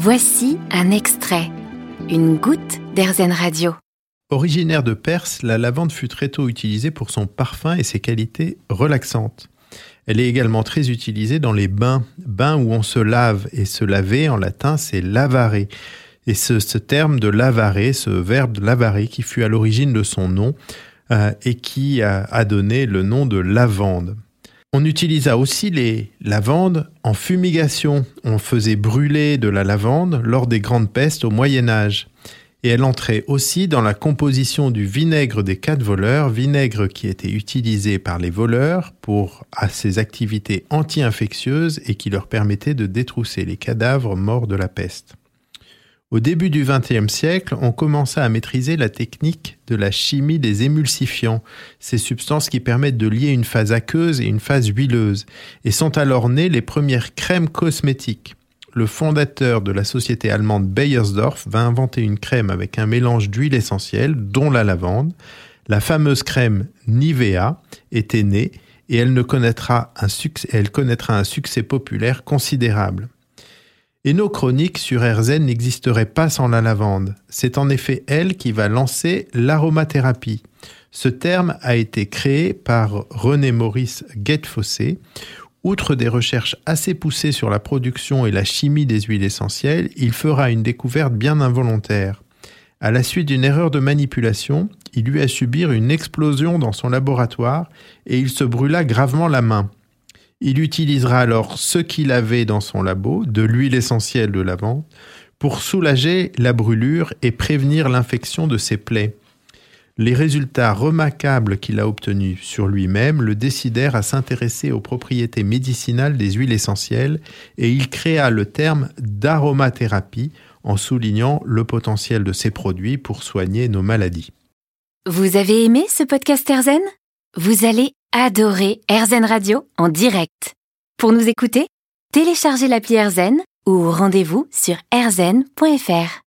Voici un extrait, une goutte d'Airzen Radio. Originaire de Perse, la lavande fut très tôt utilisée pour son parfum et ses qualités relaxantes. Elle est également très utilisée dans les bains, bains où on se lave, et se laver en latin c'est lavare. Et ce, terme de lavare, ce verbe lavare qui fut à l'origine de son nom euh, et qui a donné le nom de lavande. On utilisa aussi les lavandes en fumigation. On faisait brûler de la lavande lors des grandes pestes au Moyen Âge. Et elle entrait aussi dans la composition du vinaigre des quatre voleurs, vinaigre qui était utilisé par les voleurs pour à ses activités anti-infectieuses et qui leur permettait de détrousser les cadavres morts de la peste. Au début du XXe siècle, on commença à maîtriser la technique de la chimie des émulsifiants, ces substances qui permettent de lier une phase aqueuse et une phase huileuse, et sont alors nées les premières crèmes cosmétiques. Le fondateur de la société allemande Bayersdorf va inventer une crème avec un mélange d'huile essentielle, dont la lavande. La fameuse crème Nivea était née et elle, connaîtra un succès populaire considérable. Et nos chroniques sur Erzen n'existeraient pas sans la lavande. C'est en effet elle qui va lancer l'aromathérapie. Ce terme a été créé par René Maurice Guettefossé. Outre des recherches assez poussées sur la production et la chimie des huiles essentielles, il fera une découverte bien involontaire. À la suite d'une erreur de manipulation, il eut à subir une explosion dans son laboratoire et il se brûla gravement la main. Il utilisera alors ce qu'il avait dans son labo, de l'huile essentielle de lavande, pour soulager la brûlure et prévenir l'infection de ses plaies. Les résultats remarquables qu'il a obtenus sur lui-même le décidèrent à s'intéresser aux propriétés médicinales des huiles essentielles et il créa le terme d'aromathérapie en soulignant le potentiel de ces produits pour soigner nos maladies. Vous avez aimé ce podcast Erzen Vous allez adorer Erzen Radio en direct. Pour nous écouter, téléchargez l'appli Erzen ou rendez-vous sur erzen.fr.